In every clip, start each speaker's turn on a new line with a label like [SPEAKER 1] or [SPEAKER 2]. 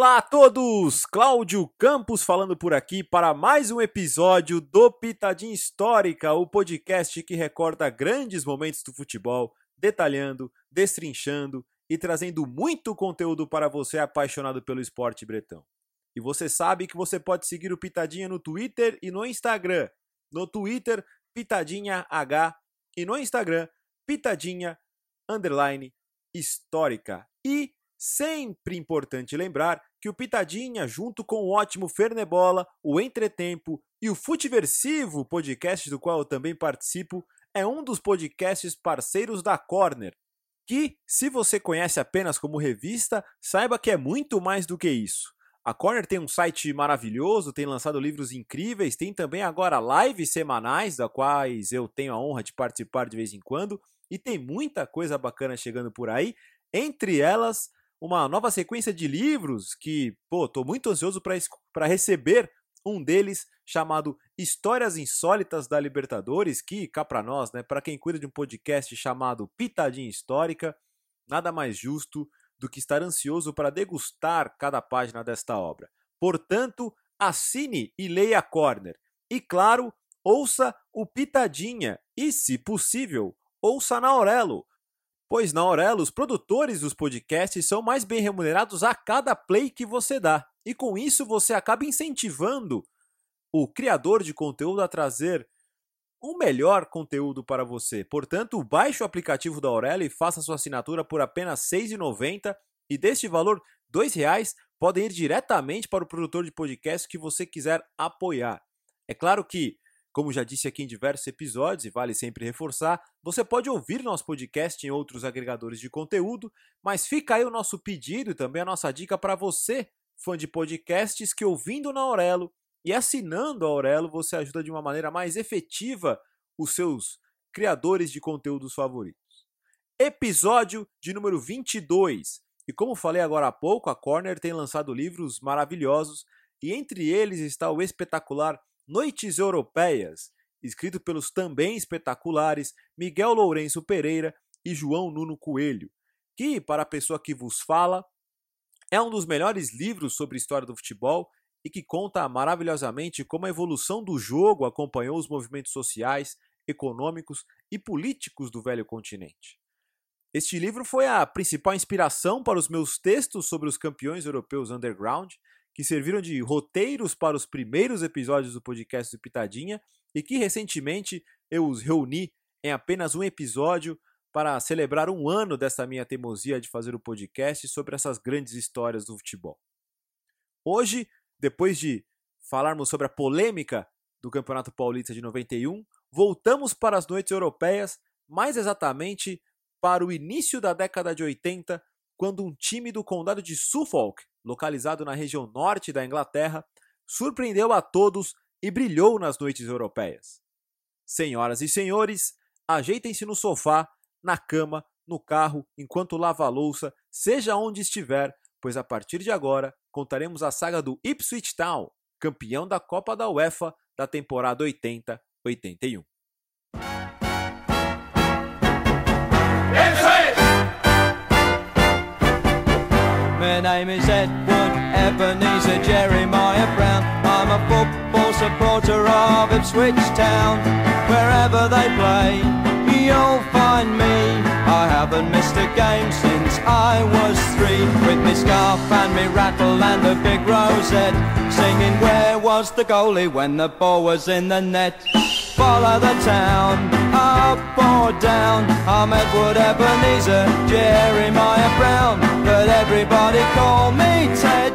[SPEAKER 1] Olá a todos! Cláudio Campos falando por aqui para mais um episódio do Pitadinha Histórica, o podcast que recorda grandes momentos do futebol, detalhando, destrinchando e trazendo muito conteúdo para você apaixonado pelo esporte bretão. E você sabe que você pode seguir o Pitadinha no Twitter e no Instagram. No Twitter, Pitadinha H e no Instagram, Pitadinha underline histórica. E sempre importante lembrar que o Pitadinha, junto com o ótimo Fernebola, o Entretempo e o Futeversivo, podcast do qual eu também participo, é um dos podcasts parceiros da Corner, que, se você conhece apenas como revista, saiba que é muito mais do que isso. A Corner tem um site maravilhoso, tem lançado livros incríveis, tem também agora lives semanais, da quais eu tenho a honra de participar de vez em quando, e tem muita coisa bacana chegando por aí, entre elas uma nova sequência de livros que, pô, tô muito ansioso para receber um deles chamado Histórias Insólitas da Libertadores, que cá para nós, né, para quem cuida de um podcast chamado Pitadinha Histórica, nada mais justo do que estar ansioso para degustar cada página desta obra. Portanto, assine e leia a Corner. E claro, ouça o Pitadinha e, se possível, ouça na Aurelo, pois na Aurelo os produtores dos podcasts são mais bem remunerados a cada play que você dá. E com isso você acaba incentivando o criador de conteúdo a trazer um melhor conteúdo para você. Portanto, baixe o aplicativo da Aurelo e faça sua assinatura por apenas R$ 6,90 e deste valor, R$ 2,00 podem ir diretamente para o produtor de podcast que você quiser apoiar. É claro que como já disse aqui em diversos episódios, e vale sempre reforçar, você pode ouvir nosso podcast em outros agregadores de conteúdo, mas fica aí o nosso pedido e também a nossa dica para você, fã de podcasts, que ouvindo na Aurelo e assinando a Aurelo, você ajuda de uma maneira mais efetiva os seus criadores de conteúdos favoritos. Episódio de número 22. E como falei agora há pouco, a Corner tem lançado livros maravilhosos e entre eles está o espetacular Noites Europeias, escrito pelos também espetaculares Miguel Lourenço Pereira e João Nuno Coelho, que, para a pessoa que vos fala, é um dos melhores livros sobre história do futebol e que conta maravilhosamente como a evolução do jogo acompanhou os movimentos sociais, econômicos e políticos do velho continente. Este livro foi a principal inspiração para os meus textos sobre os campeões europeus underground que serviram de roteiros para os primeiros episódios do podcast do Pitadinha e que recentemente eu os reuni em apenas um episódio para celebrar um ano dessa minha teimosia de fazer o podcast sobre essas grandes histórias do futebol. Hoje, depois de falarmos sobre a polêmica do Campeonato Paulista de 91, voltamos para as noites europeias, mais exatamente para o início da década de 80, quando um time do condado de Suffolk localizado na região norte da Inglaterra, surpreendeu a todos e brilhou nas noites europeias. Senhoras e senhores, ajeitem-se no sofá, na cama, no carro, enquanto lava a louça, seja onde estiver, pois a partir de agora contaremos a saga do Ipswich Town, campeão da Copa da UEFA da temporada 80-81. My name is Edward Ebenezer Jeremiah Brown. I'm a football supporter of Ipswich Town. Wherever they play, you'll find me. I haven't missed a game since I was three. With me scarf and me rattle and a big rosette. Singing, where was the goalie when the ball was in the net? Follow the town, up or down. I'm Edward Ebenezer, Jeremiah Brown, but everybody call me Ted.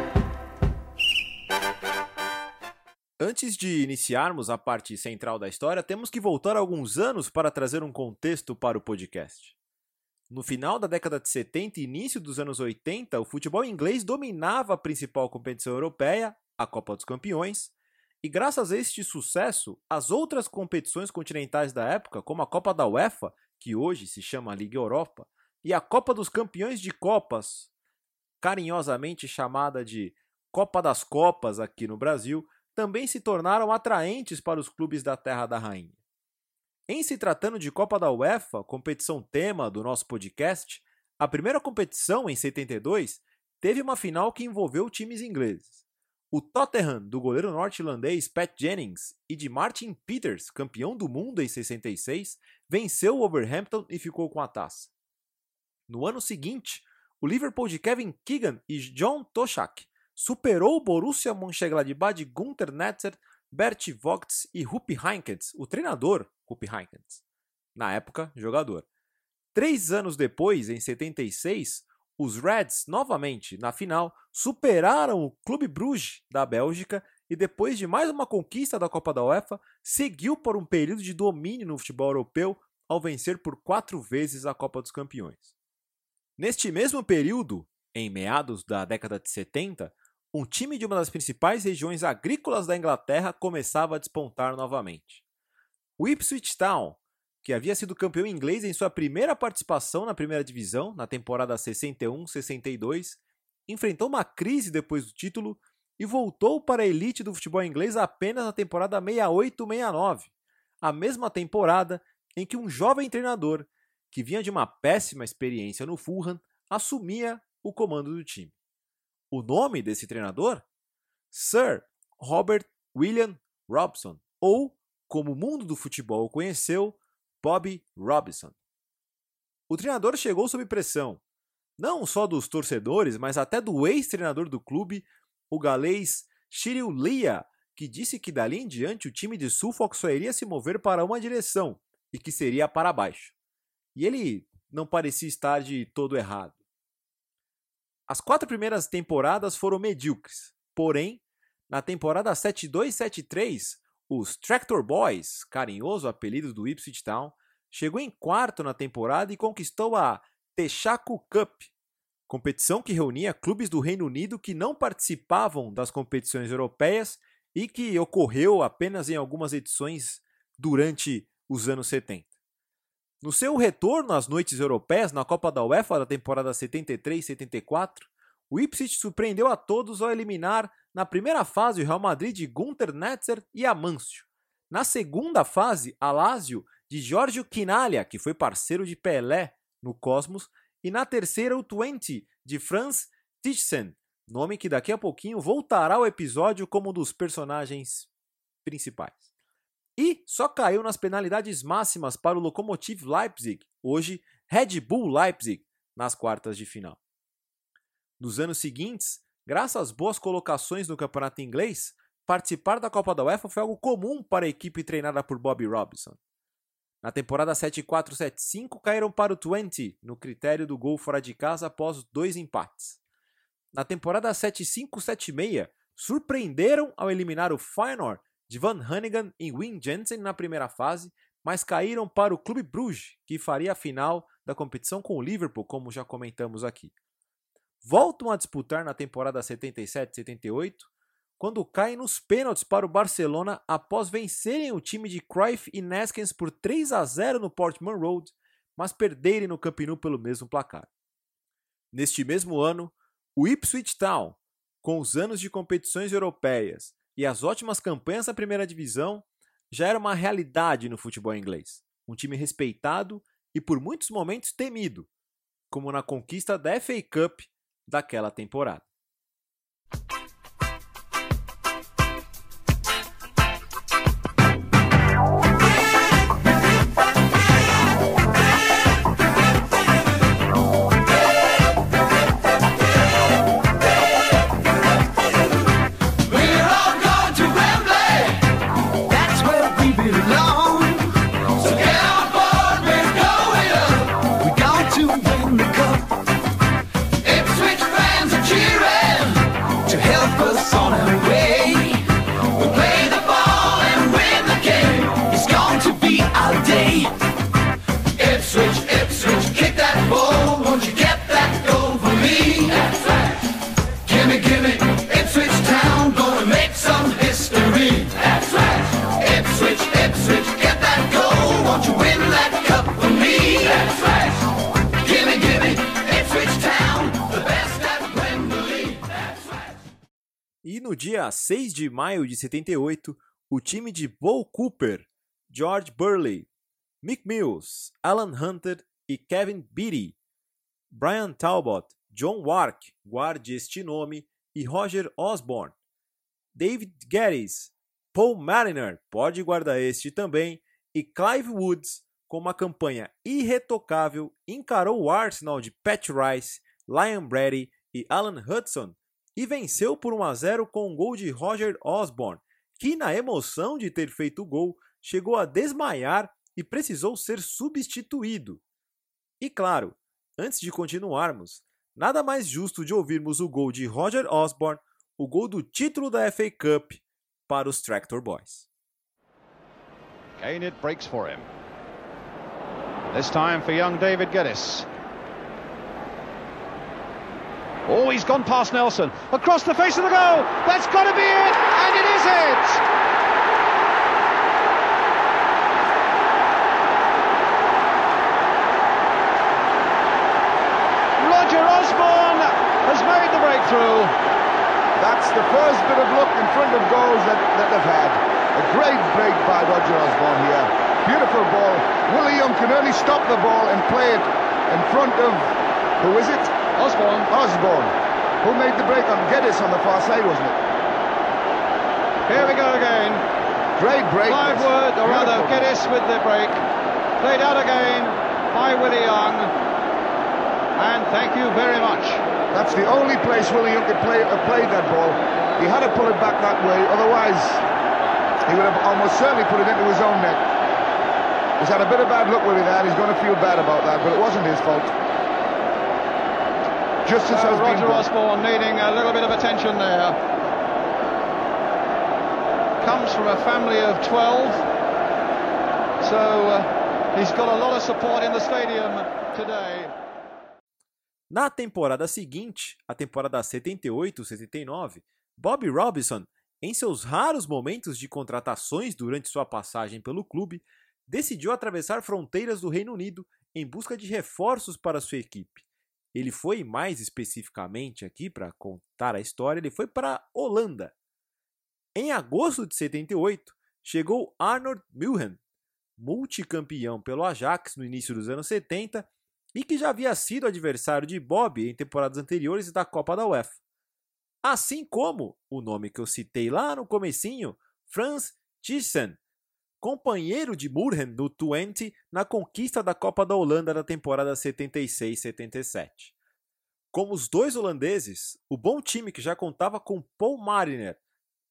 [SPEAKER 1] Antes de iniciarmos a parte central da história, temos que voltar alguns anos para trazer um contexto para o podcast. No final da década de 70 e início dos anos 80, o futebol inglês dominava a principal competição europeia, a Copa dos Campeões, e graças a este sucesso, as outras competições continentais da época, como a Copa da UEFA, que hoje se chama Liga Europa, e a Copa dos Campeões de Copas, carinhosamente chamada de Copa das Copas aqui no Brasil, também se tornaram atraentes para os clubes da Terra da Rainha. Em se tratando de Copa da UEFA, competição tema do nosso podcast, a primeira competição, em 72, teve uma final que envolveu times ingleses. O Tottenham, do goleiro norte-irlandês Pat Jennings, e de Martin Peters, campeão do mundo em 66, venceu o Wolverhampton e ficou com a taça. No ano seguinte, o Liverpool de Kevin Keegan e John Toshak superou o Borussia Mönchengladbach de Gunther Netzer, Bert Vogts e Rupi Heinkens, o treinador Rupi Heinkens, na época jogador. Três anos depois, em 76, os Reds, novamente na final, superaram o Clube Bruges da Bélgica e, depois de mais uma conquista da Copa da UEFA, seguiu por um período de domínio no futebol europeu ao vencer por quatro vezes a Copa dos Campeões. Neste mesmo período, em meados da década de 70, um time de uma das principais regiões agrícolas da Inglaterra começava a despontar novamente. O Ipswich Town, que havia sido campeão inglês em sua primeira participação na primeira divisão, na temporada 61-62, enfrentou uma crise depois do título e voltou para a elite do futebol inglês apenas na temporada 68-69, a mesma temporada em que um jovem treinador, que vinha de uma péssima experiência no Fulham, assumia o comando do time. O nome desse treinador? Sir Robert William Robson, ou, como o mundo do futebol o conheceu, Bobby Robson. O treinador chegou sob pressão, não só dos torcedores, mas até do ex-treinador do clube, o galês Cyril Lia, que disse que dali em diante o time de Suffolk só iria se mover para uma direção e que seria para baixo. E ele não parecia estar de todo errado. As quatro primeiras temporadas foram medíocres, porém, na temporada 72-73, os Tractor Boys, carinhoso apelido do Ipswich Town, chegou em quarto na temporada e conquistou a Texaco Cup, competição que reunia clubes do Reino Unido que não participavam das competições europeias e que ocorreu apenas em algumas edições durante os anos 70. No seu retorno às noites europeias na Copa da UEFA da temporada 73-74, o Ipswich surpreendeu a todos ao eliminar na primeira fase o Real Madrid de Gunter Netzer e Amâncio. Na segunda fase, a Lazio de Giorgio Quinaglia, que foi parceiro de Pelé no Cosmos, e na terceira o Twente de Franz Titsen, nome que daqui a pouquinho voltará ao episódio como um dos personagens principais e só caiu nas penalidades máximas para o Lokomotiv Leipzig, hoje Red Bull Leipzig, nas quartas de final. Nos anos seguintes, graças às boas colocações no campeonato inglês, participar da Copa da UEFA foi algo comum para a equipe treinada por Bobby Robson. Na temporada 7-4-7-5 caíram para o 20 no critério do gol fora de casa após dois empates. Na temporada 7-5-7-6 surpreenderam ao eliminar o Feyenoord de Van Hannigan e Wim Jensen na primeira fase, mas caíram para o Clube Bruges, que faria a final da competição com o Liverpool, como já comentamos aqui. Voltam a disputar na temporada 77-78, quando caem nos pênaltis para o Barcelona após vencerem o time de Cruyff e Neskens por 3 a 0 no Portman Road, mas perderem no Camp Nou pelo mesmo placar. Neste mesmo ano, o Ipswich Town, com os anos de competições europeias e as ótimas campanhas da primeira divisão já era uma realidade no futebol inglês. Um time respeitado e por muitos momentos temido, como na conquista da FA Cup daquela temporada. Dia 6 de maio de 78, o time de Bo Cooper, George Burley, Mick Mills, Alan Hunter e Kevin Beattie, Brian Talbot, John Wark, guarde este nome, e Roger Osborne. David Geddes, Paul Mariner, pode guardar este também, e Clive Woods, com uma campanha irretocável, encarou o Arsenal de Pat Rice, Lion Brady e Alan Hudson e venceu por 1 a 0 com um gol de Roger Osborne, que na emoção de ter feito o gol chegou a desmaiar e precisou ser substituído. E claro, antes de continuarmos, nada mais justo de ouvirmos o gol de Roger Osborne, o gol do título da FA Cup para os Tractor Boys.
[SPEAKER 2] Kane it breaks for him. This time for young David Geddes. Oh, he's gone past Nelson. Across the face of the goal. That's got to be it. And it is it.
[SPEAKER 3] Roger Osborne has made the breakthrough. That's the first bit of luck in front of goals that, that they've had. A great break by Roger Osborne here. Beautiful ball. Willie Young can only stop the ball and play it in front of, who is it?
[SPEAKER 2] Osborne.
[SPEAKER 3] Osborne. Who made the break on Geddes on the far side, wasn't it?
[SPEAKER 2] Here we go again.
[SPEAKER 3] Great break.
[SPEAKER 2] Clive Wood, or rather Geddes with the break. Played out again by Willie Young. And thank you very much.
[SPEAKER 3] That's the only place Willie Young could play, uh, played that ball. He had to pull it back that way, otherwise he would have almost certainly put it into his own net. He's had a bit of bad luck with that. He's going to feel bad about that, but it wasn't his fault. Justice
[SPEAKER 2] uh,
[SPEAKER 3] has
[SPEAKER 2] Roger
[SPEAKER 3] been
[SPEAKER 2] Osborne needing a little bit of attention there. Comes from a family of 12, so uh, he's got a lot of support in the stadium today.
[SPEAKER 1] Na temporada seguinte, a temporada 78-79, Bob Robinson, em seus raros momentos de contratações durante sua passagem pelo clube, decidiu atravessar fronteiras do Reino Unido em busca de reforços para sua equipe. Ele foi, mais especificamente aqui para contar a história, ele foi para a Holanda. Em agosto de 78, chegou Arnold Milhan, multicampeão pelo Ajax no início dos anos 70 e que já havia sido adversário de Bob em temporadas anteriores da Copa da UEFA. Assim como o nome que eu citei lá no comecinho, Franz Thyssen, companheiro de Murhen do Twente na conquista da Copa da Holanda da temporada 76-77. Como os dois holandeses, o bom time que já contava com Paul Mariner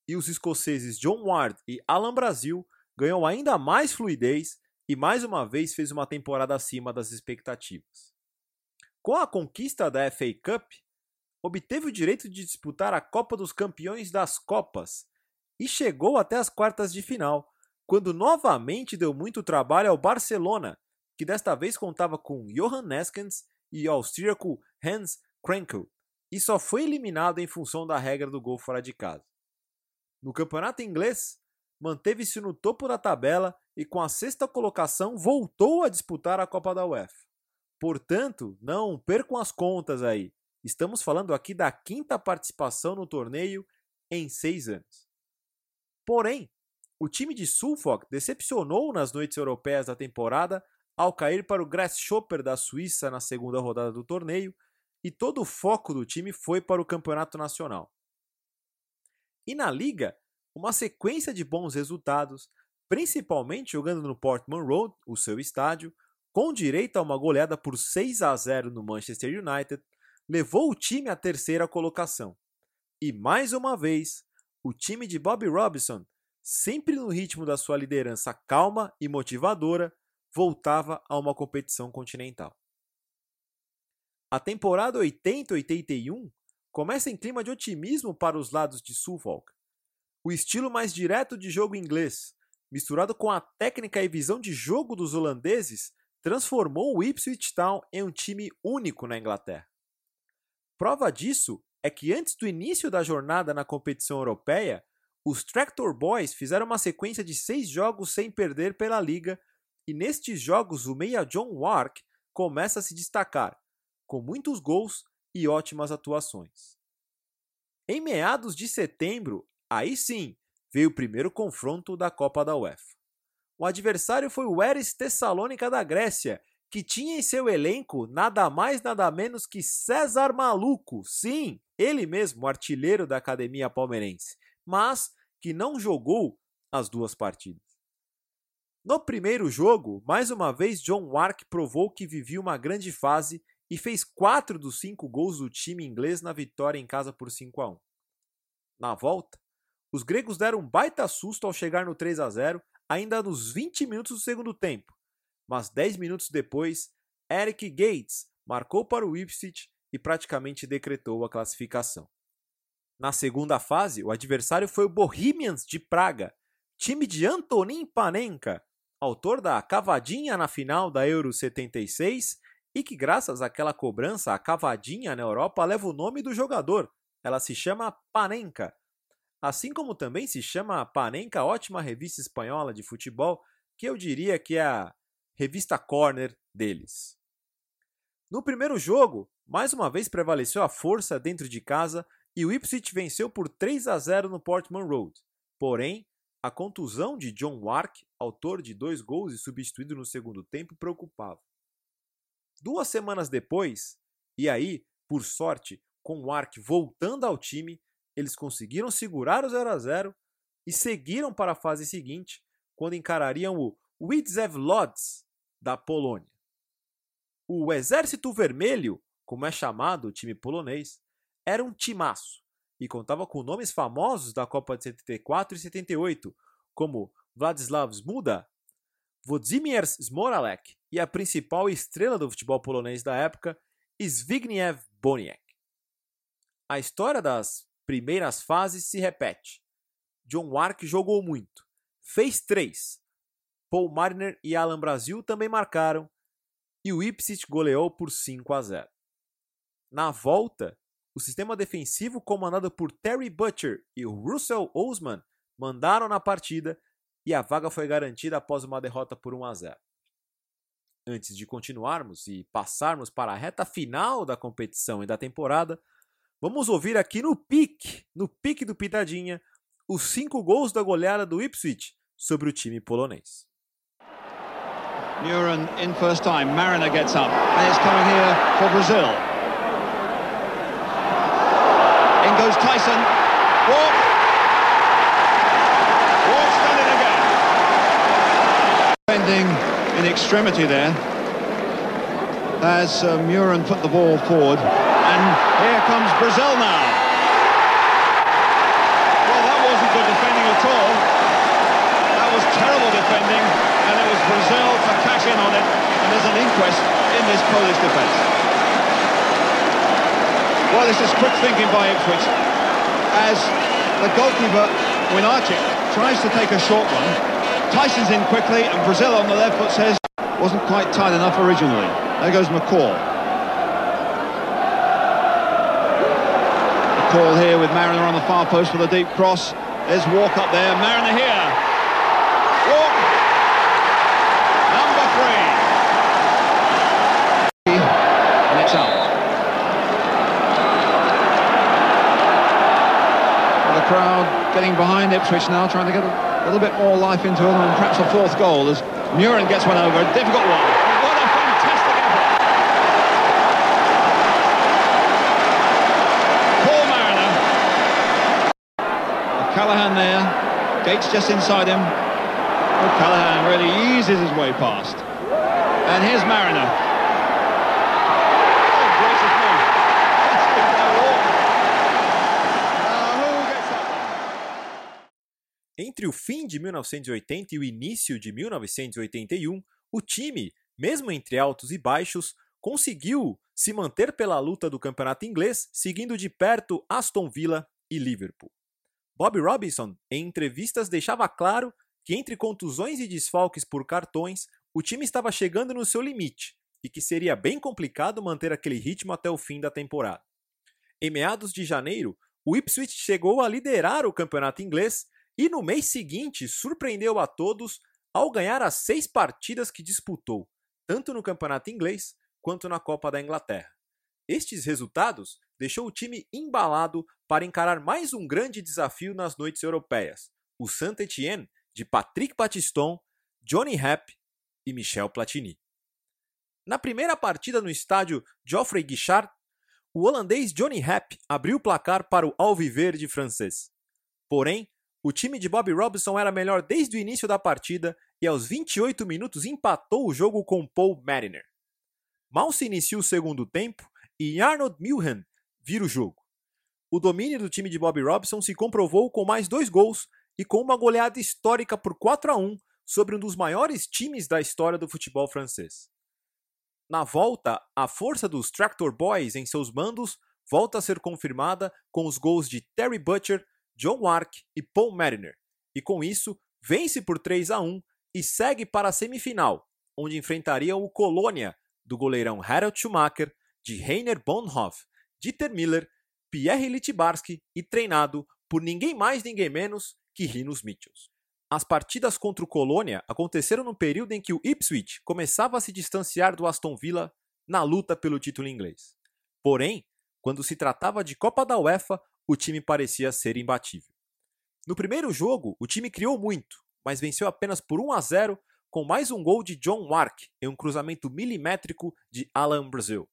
[SPEAKER 1] e os escoceses John Ward e Alan Brasil ganhou ainda mais fluidez e mais uma vez fez uma temporada acima das expectativas. Com a conquista da FA Cup, obteve o direito de disputar a Copa dos Campeões das Copas e chegou até as quartas de final, quando novamente deu muito trabalho ao Barcelona, que desta vez contava com Johan Neskens e o austríaco Hans Krenkel, e só foi eliminado em função da regra do gol fora de casa. No campeonato inglês, manteve-se no topo da tabela e com a sexta colocação voltou a disputar a Copa da UEFA. Portanto, não percam as contas aí. Estamos falando aqui da quinta participação no torneio em seis anos. Porém, o time de Suffolk decepcionou nas noites europeias da temporada ao cair para o Grasshopper da Suíça na segunda rodada do torneio e todo o foco do time foi para o campeonato nacional. E na liga, uma sequência de bons resultados, principalmente jogando no Portman Road, o seu estádio, com direito a uma goleada por 6 a 0 no Manchester United, levou o time à terceira colocação. E mais uma vez, o time de Bobby Robinson, sempre no ritmo da sua liderança calma e motivadora, voltava a uma competição continental. A temporada 80-81 começa em clima de otimismo para os lados de Suffolk, o estilo mais direto de jogo inglês, misturado com a técnica e visão de jogo dos holandeses, transformou o Ipswich Town em um time único na Inglaterra. Prova disso é que antes do início da jornada na competição europeia, os Tractor Boys fizeram uma sequência de seis jogos sem perder pela liga, e nestes jogos o meia John Wark começa a se destacar, com muitos gols e ótimas atuações. Em meados de setembro, Aí sim, veio o primeiro confronto da Copa da UEFA. O adversário foi o Eris Tessalônica da Grécia, que tinha em seu elenco nada mais nada menos que César Maluco, sim, ele mesmo, artilheiro da academia palmeirense, mas que não jogou as duas partidas. No primeiro jogo, mais uma vez John Wark provou que vivia uma grande fase e fez quatro dos cinco gols do time inglês na vitória em casa por 5 a 1. Na volta, os gregos deram um baita susto ao chegar no 3 a 0, ainda nos 20 minutos do segundo tempo, mas 10 minutos depois, Eric Gates marcou para o Ipswich e praticamente decretou a classificação. Na segunda fase, o adversário foi o Bohemians de Praga, time de Antonin Panenka, autor da cavadinha na final da Euro 76 e que, graças àquela cobrança, a cavadinha na Europa leva o nome do jogador. Ela se chama Panenka. Assim como também se chama Panenka, ótima revista espanhola de futebol, que eu diria que é a revista Corner deles. No primeiro jogo, mais uma vez prevaleceu a força dentro de casa e o Ipswich venceu por 3 a 0 no Portman Road. Porém, a contusão de John Wark, autor de dois gols e substituído no segundo tempo, preocupava. Duas semanas depois, e aí, por sorte, com o Ark voltando ao time, eles conseguiram segurar o 0 a 0 e seguiram para a fase seguinte, quando encarariam o Widzew Lodz da Polônia. O Exército Vermelho, como é chamado o time polonês, era um timaço e contava com nomes famosos da Copa de 74 e 78, como Władysław Zmuda, Włodzimierz Smoralek e a principal estrela do futebol polonês da época, Zbigniew Boniek. A história das primeiras fases se repete. John Wark jogou muito, fez três. Paul Mariner e Alan Brasil também marcaram e o Ipswich goleou por 5 a 0. Na volta, o sistema defensivo comandado por Terry Butcher e Russell Osman mandaram na partida e a vaga foi garantida após uma derrota por 1 a 0. Antes de continuarmos e passarmos para a reta final da competição e da temporada, vamos ouvir aqui no pique, no pique do Pitadinha, os cinco gols da goleada do Ipswich sobre o time polonês.
[SPEAKER 2] Muren in first time, Mariner gets up, and it's coming here for Brazil. Goes Tyson, walk, defending in extremity there as uh, Muren put the ball forward. And here comes Brazil now. Well, that wasn't good defending at all. That was terrible defending, and it was Brazil to cash in on it. And there's an inquest in this Polish defence. Well, this is quick thinking by Ipswich as the goalkeeper, Winarchik, tries to take a short one. Tyson's in quickly, and Brazil on the left foot says wasn't quite tight enough originally. There goes McCall. McCall here with Mariner on the far post for the deep cross. There's Walk up there, Mariner here. Walk! Number three. And it's out. The behind Ipswich now, trying to get a little bit more life into them and perhaps a fourth goal as Muren gets one over. A difficult one. What a fantastic effort. Paul Mariner. Callahan there. Gates just inside him. Oh, Callahan really eases his way past. And here's Mariner.
[SPEAKER 1] Entre o fim de 1980 e o início de 1981, o time, mesmo entre altos e baixos, conseguiu se manter pela luta do campeonato inglês, seguindo de perto Aston Villa e Liverpool. Bob Robinson, em entrevistas, deixava claro que entre contusões e desfalques por cartões, o time estava chegando no seu limite e que seria bem complicado manter aquele ritmo até o fim da temporada. Em meados de janeiro, o Ipswich chegou a liderar o campeonato inglês e no mês seguinte surpreendeu a todos ao ganhar as seis partidas que disputou, tanto no campeonato inglês quanto na Copa da Inglaterra. Estes resultados deixou o time embalado para encarar mais um grande desafio nas noites europeias, o Saint-Étienne de Patrick Battiston, Johnny Rapp e Michel Platini. Na primeira partida no estádio Geoffrey Guichard, o holandês Johnny Happ abriu o placar para o alviverde francês. Porém, o time de Bobby Robson era melhor desde o início da partida e aos 28 minutos empatou o jogo com Paul Mariner. Mal se inicia o segundo tempo e Arnold Milhan vira o jogo. O domínio do time de Bobby Robson se comprovou com mais dois gols e com uma goleada histórica por 4 a 1 sobre um dos maiores times da história do futebol francês. Na volta, a força dos Tractor Boys em seus mandos volta a ser confirmada com os gols de Terry Butcher, John Wark e Paul Mariner, e com isso vence por 3 a 1 e segue para a semifinal, onde enfrentariam o Colônia do goleirão Harold Schumacher, de Heiner Bonhoff, Dieter Miller, Pierre Litbarski e treinado por ninguém mais ninguém menos que Rinos Mitchells. As partidas contra o Colônia aconteceram no período em que o Ipswich começava a se distanciar do Aston Villa na luta pelo título inglês. Porém, quando se tratava de Copa da UEFA, o time parecia ser imbatível. No primeiro jogo, o time criou muito, mas venceu apenas por 1 a 0 com mais um gol de John Wark em um cruzamento milimétrico de Alan Brazil.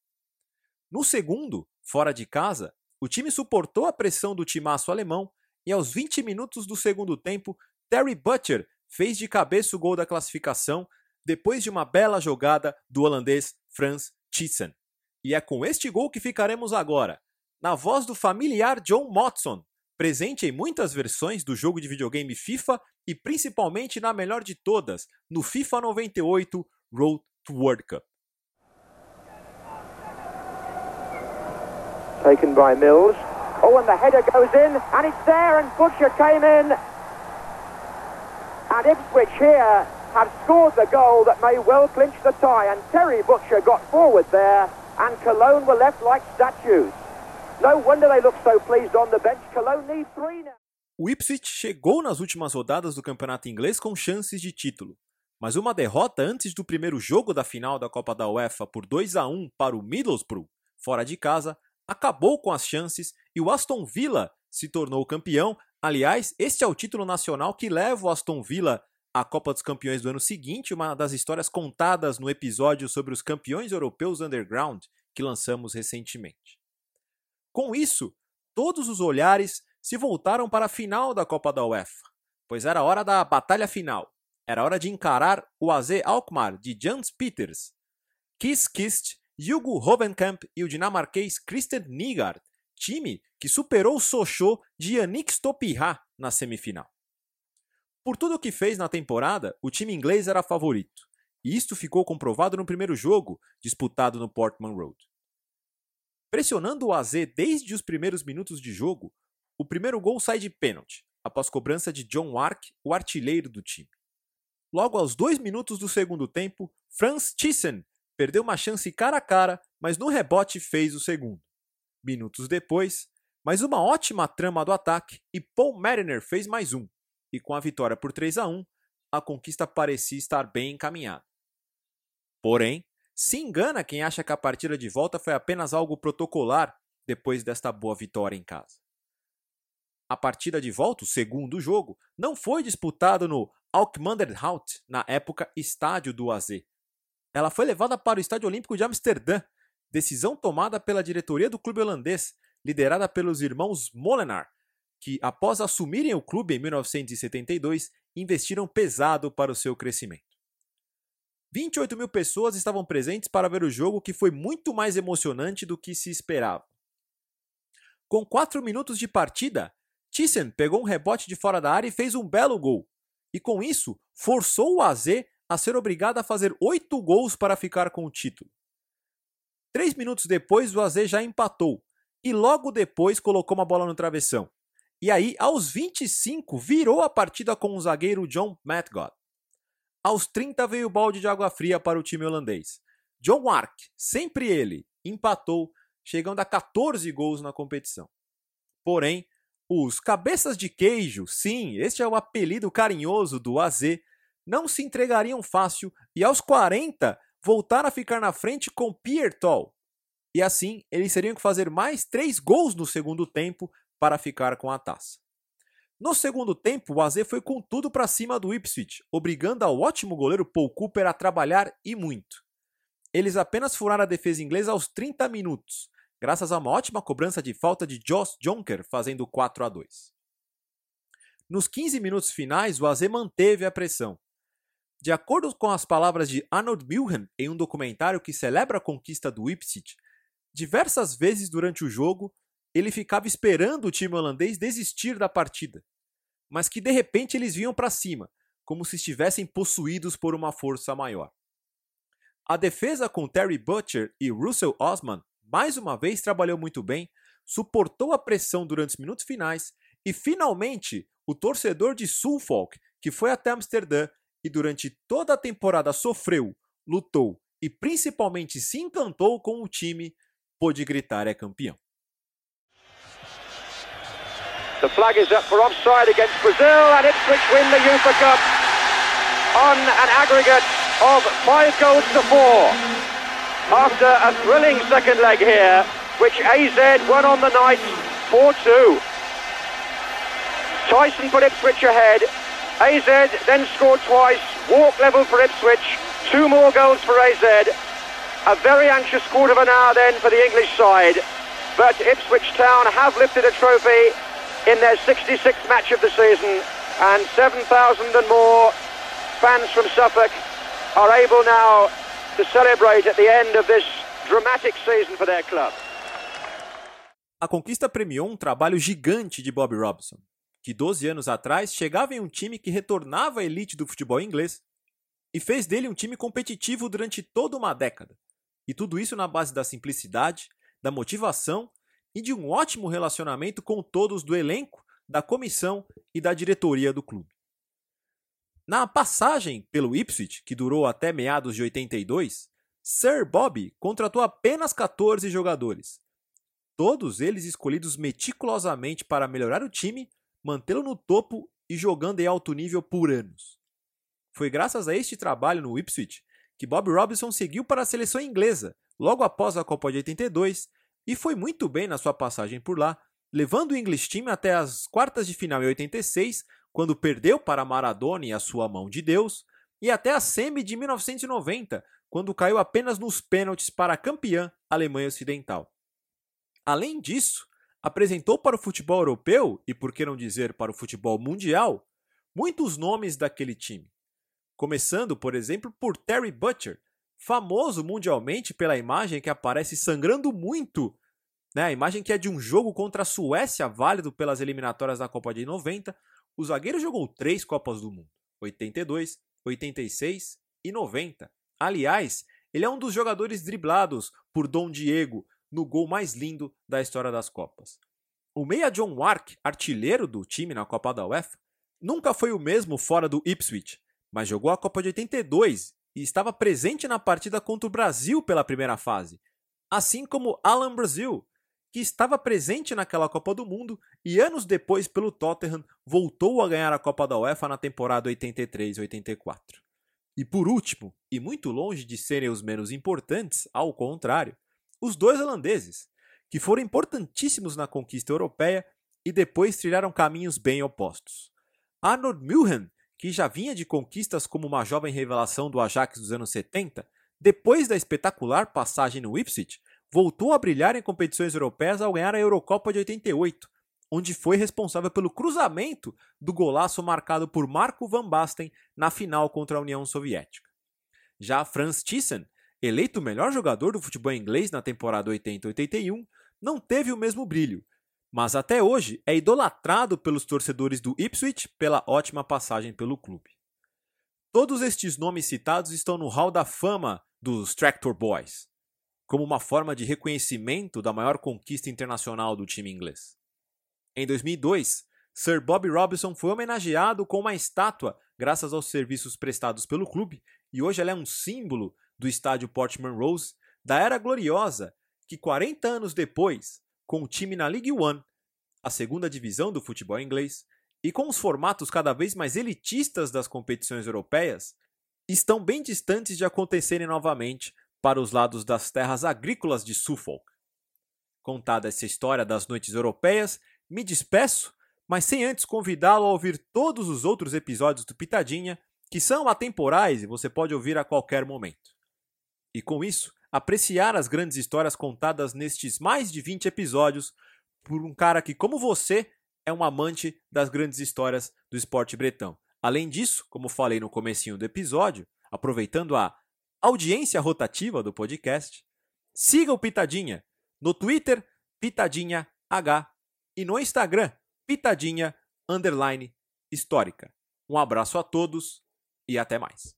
[SPEAKER 1] No segundo, fora de casa, o time suportou a pressão do timaço alemão e aos 20 minutos do segundo tempo Terry Butcher fez de cabeça o gol da classificação depois de uma bela jogada do holandês Frans Thyssen. E é com este gol que ficaremos agora, na voz do familiar John Motson, presente em muitas versões do jogo de videogame FIFA e principalmente na melhor de todas, no FIFA 98 Road to World Cup.
[SPEAKER 4] Taken by Mills. Oh, and the header goes in, and it's there, and Butcher came in and Ipswich here have scored the goal that may well clinch the tie. And Terry Butcher got forward there, and Cologne were left like statues.
[SPEAKER 1] O Ipswich chegou nas últimas rodadas do campeonato inglês com chances de título, mas uma derrota antes do primeiro jogo da final da Copa da UEFA por 2 a 1 para o Middlesbrough, fora de casa, acabou com as chances e o Aston Villa se tornou campeão. Aliás, este é o título nacional que leva o Aston Villa à Copa dos Campeões do ano seguinte, uma das histórias contadas no episódio sobre os campeões europeus underground que lançamos recentemente. Com isso, todos os olhares se voltaram para a final da Copa da UEFA, pois era hora da batalha final. Era hora de encarar o AZ Alkmaar de Jans Peters, Kiss Kist, Hugo Hovenkamp e o dinamarquês Christian Nygaard, time que superou o Sochaux de Yannick Stopirá na semifinal. Por tudo o que fez na temporada, o time inglês era favorito, e isto ficou comprovado no primeiro jogo, disputado no Portman Road. Pressionando o AZ desde os primeiros minutos de jogo, o primeiro gol sai de pênalti, após cobrança de John Wark, o artilheiro do time. Logo aos dois minutos do segundo tempo, Franz Thyssen perdeu uma chance cara a cara, mas no rebote fez o segundo. Minutos depois, mais uma ótima trama do ataque e Paul Mariner fez mais um. E com a vitória por 3 a 1, a conquista parecia estar bem encaminhada. Porém, se engana quem acha que a partida de volta foi apenas algo protocolar depois desta boa vitória em casa. A partida de volta, o segundo jogo, não foi disputada no Alkmaarderhout, na época estádio do AZ. Ela foi levada para o Estádio Olímpico de Amsterdã, decisão tomada pela diretoria do clube holandês, liderada pelos irmãos Molenaar, que, após assumirem o clube em 1972, investiram pesado para o seu crescimento. 28 mil pessoas estavam presentes para ver o jogo, que foi muito mais emocionante do que se esperava. Com 4 minutos de partida, Thyssen pegou um rebote de fora da área e fez um belo gol. E com isso, forçou o AZ a ser obrigado a fazer 8 gols para ficar com o título. Três minutos depois, o AZ já empatou e logo depois colocou uma bola no travessão. E aí, aos 25, virou a partida com o zagueiro John Matgott. Aos 30 veio o balde de água fria para o time holandês. John Wark, sempre ele, empatou, chegando a 14 gols na competição. Porém, os cabeças de queijo, sim, este é o apelido carinhoso do AZ, não se entregariam fácil e aos 40 voltar a ficar na frente com Pierre Toll. E assim, eles teriam que fazer mais três gols no segundo tempo para ficar com a taça. No segundo tempo, o AZ foi com tudo para cima do Ipswich, obrigando ao ótimo goleiro Paul Cooper a trabalhar e muito. eles apenas furaram a defesa inglesa aos 30 minutos, graças a uma ótima cobrança de falta de Josh Jonker fazendo 4 a 2. Nos 15 minutos finais, o AZ manteve a pressão. De acordo com as palavras de Arnold Milhan em um documentário que celebra a conquista do Ipswich, diversas vezes durante o jogo ele ficava esperando o time holandês desistir da partida, mas que de repente eles vinham para cima, como se estivessem possuídos por uma força maior. A defesa com Terry Butcher e Russell Osman mais uma vez trabalhou muito bem, suportou a pressão durante os minutos finais e finalmente o torcedor de Suffolk, que foi até Amsterdã e durante toda a temporada sofreu, lutou e principalmente se encantou com o time, pôde gritar é campeão.
[SPEAKER 4] The flag is up for offside against Brazil and Ipswich win the UEFA Cup on an aggregate of five goals to four. After a thrilling second leg here, which AZ won on the night 4-2. Tyson put Ipswich ahead. AZ then scored twice, walk level for Ipswich, two more goals for AZ. A very anxious quarter of an hour then for the English side. But Ipswich Town have lifted a trophy in their 66th match of the season, and 7,000 and more fans from Suffolk are able now to celebrate at the end of this dramatic season for their club.
[SPEAKER 1] A conquista premiou um trabalho gigante de Bob Robson, que 12 anos atrás chegava em um time que retornava à elite do futebol inglês e fez dele um time competitivo durante toda uma década. E tudo isso na base da simplicidade, da motivação e de um ótimo relacionamento com todos do elenco, da comissão e da diretoria do clube. Na passagem pelo Ipswich, que durou até meados de 82, Sir Bob contratou apenas 14 jogadores, todos eles escolhidos meticulosamente para melhorar o time, mantê-lo no topo e jogando em alto nível por anos. Foi graças a este trabalho no Ipswich que Bob Robinson seguiu para a seleção inglesa, logo após a Copa de 82, e foi muito bem na sua passagem por lá, levando o English Team até as quartas de final em 86, quando perdeu para Maradona e a sua mão de Deus, e até a semi de 1990, quando caiu apenas nos pênaltis para a campeã Alemanha Ocidental. Além disso, apresentou para o futebol europeu, e por que não dizer para o futebol mundial, muitos nomes daquele time. Começando, por exemplo, por Terry Butcher, famoso mundialmente pela imagem que aparece sangrando muito, né? A imagem que é de um jogo contra a Suécia, válido pelas eliminatórias da Copa de 90. O zagueiro jogou três Copas do Mundo: 82, 86 e 90. Aliás, ele é um dos jogadores driblados por Dom Diego no gol mais lindo da história das Copas. O meia John Wark, artilheiro do time na Copa da UEFA, nunca foi o mesmo fora do Ipswich, mas jogou a Copa de 82 e estava presente na partida contra o Brasil pela primeira fase, assim como Alan Brasil, que estava presente naquela Copa do Mundo e anos depois pelo Tottenham voltou a ganhar a Copa da UEFA na temporada 83-84. E por último, e muito longe de serem os menos importantes, ao contrário, os dois holandeses, que foram importantíssimos na conquista europeia e depois trilharam caminhos bem opostos. Arnold Milhan que já vinha de conquistas como uma jovem revelação do Ajax dos anos 70, depois da espetacular passagem no Ipswich, voltou a brilhar em competições europeias ao ganhar a Eurocopa de 88, onde foi responsável pelo cruzamento do golaço marcado por Marco Van Basten na final contra a União Soviética. Já Franz Thyssen, eleito o melhor jogador do futebol inglês na temporada 80-81, não teve o mesmo brilho, mas até hoje é idolatrado pelos torcedores do Ipswich pela ótima passagem pelo clube. Todos estes nomes citados estão no Hall da Fama dos Tractor Boys, como uma forma de reconhecimento da maior conquista internacional do time inglês. Em 2002, Sir Bobby Robinson foi homenageado com uma estátua graças aos serviços prestados pelo clube e hoje ela é um símbolo do estádio Portman Rose da era gloriosa que 40 anos depois com o time na League One, a segunda divisão do futebol inglês, e com os formatos cada vez mais elitistas das competições europeias, estão bem distantes de acontecerem novamente para os lados das terras agrícolas de Suffolk. Contada essa história das noites europeias, me despeço, mas sem antes convidá-lo a ouvir todos os outros episódios do Pitadinha, que são atemporais e você pode ouvir a qualquer momento.
[SPEAKER 5] e, com isso, apreciar as grandes histórias contadas nestes mais de 20 episódios por um cara que, como você, é um amante das grandes histórias do esporte bretão. Além disso, como falei no comecinho do episódio, aproveitando a audiência rotativa do podcast, siga o Pitadinha no Twitter, Pitadinha H, e no Instagram, Pitadinha Underline Histórica. Um abraço a todos e até mais.